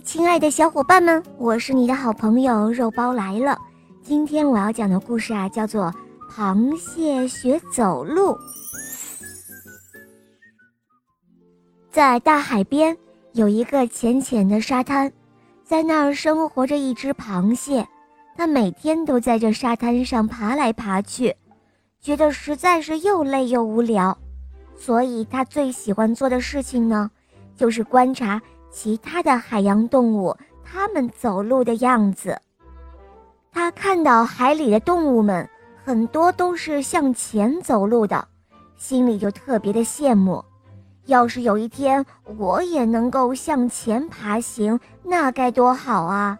亲爱的小伙伴们，我是你的好朋友肉包来了。今天我要讲的故事啊，叫做《螃蟹学走路》。在大海边有一个浅浅的沙滩，在那儿生活着一只螃蟹，它每天都在这沙滩上爬来爬去，觉得实在是又累又无聊，所以它最喜欢做的事情呢，就是观察。其他的海洋动物，它们走路的样子。他看到海里的动物们很多都是向前走路的，心里就特别的羡慕。要是有一天我也能够向前爬行，那该多好啊！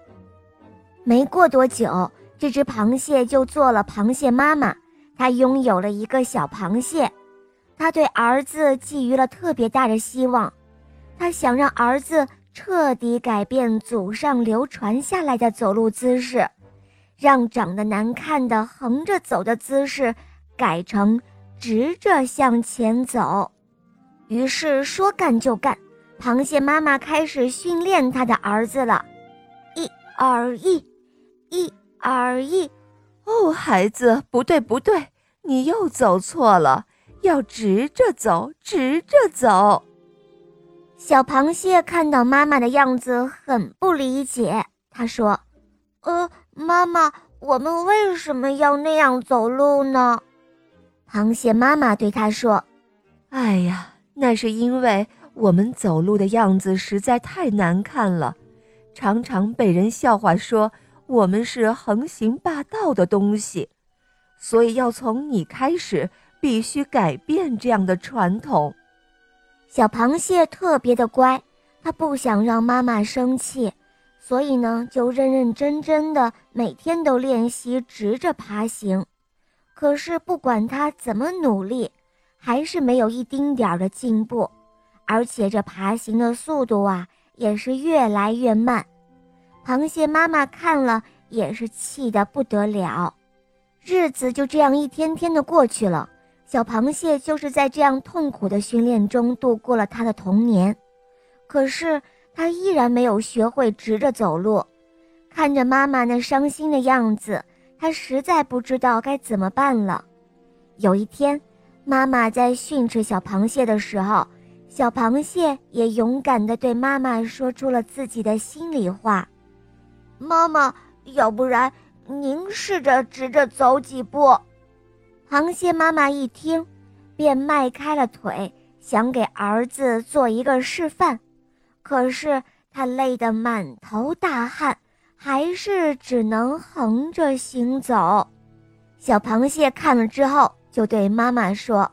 没过多久，这只螃蟹就做了螃蟹妈妈，它拥有了一个小螃蟹。它对儿子寄予了特别大的希望。他想让儿子彻底改变祖上流传下来的走路姿势，让长得难看的横着走的姿势改成直着向前走。于是说干就干，螃蟹妈妈开始训练他的儿子了。一、二、一，一、二、一。哦，孩子，不对不对，你又走错了，要直着走，直着走。小螃蟹看到妈妈的样子，很不理解。他说：“呃，妈妈，我们为什么要那样走路呢？”螃蟹妈妈对他说：“哎呀，那是因为我们走路的样子实在太难看了，常常被人笑话说我们是横行霸道的东西，所以要从你开始，必须改变这样的传统。”小螃蟹特别的乖，它不想让妈妈生气，所以呢，就认认真真的每天都练习直着爬行。可是不管它怎么努力，还是没有一丁点儿的进步，而且这爬行的速度啊，也是越来越慢。螃蟹妈妈看了也是气得不得了，日子就这样一天天的过去了。小螃蟹就是在这样痛苦的训练中度过了他的童年，可是他依然没有学会直着走路。看着妈妈那伤心的样子，他实在不知道该怎么办了。有一天，妈妈在训斥小螃蟹的时候，小螃蟹也勇敢地对妈妈说出了自己的心里话：“妈妈，要不然您试着直着走几步。”螃蟹妈妈一听，便迈开了腿，想给儿子做一个示范。可是他累得满头大汗，还是只能横着行走。小螃蟹看了之后，就对妈妈说：“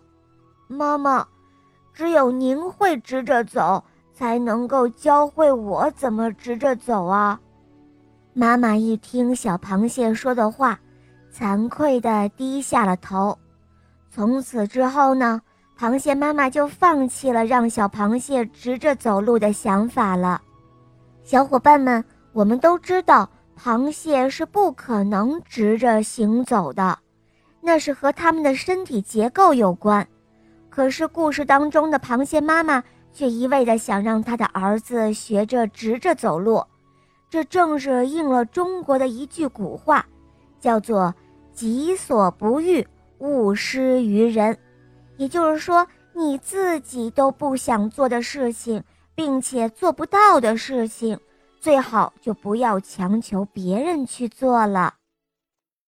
妈妈，只有您会直着走，才能够教会我怎么直着走啊！”妈妈一听小螃蟹说的话。惭愧地低下了头。从此之后呢，螃蟹妈妈就放弃了让小螃蟹直着走路的想法了。小伙伴们，我们都知道，螃蟹是不可能直着行走的，那是和它们的身体结构有关。可是故事当中的螃蟹妈妈却一味地想让他的儿子学着直着走路，这正是应了中国的一句古话，叫做。己所不欲，勿施于人。也就是说，你自己都不想做的事情，并且做不到的事情，最好就不要强求别人去做了。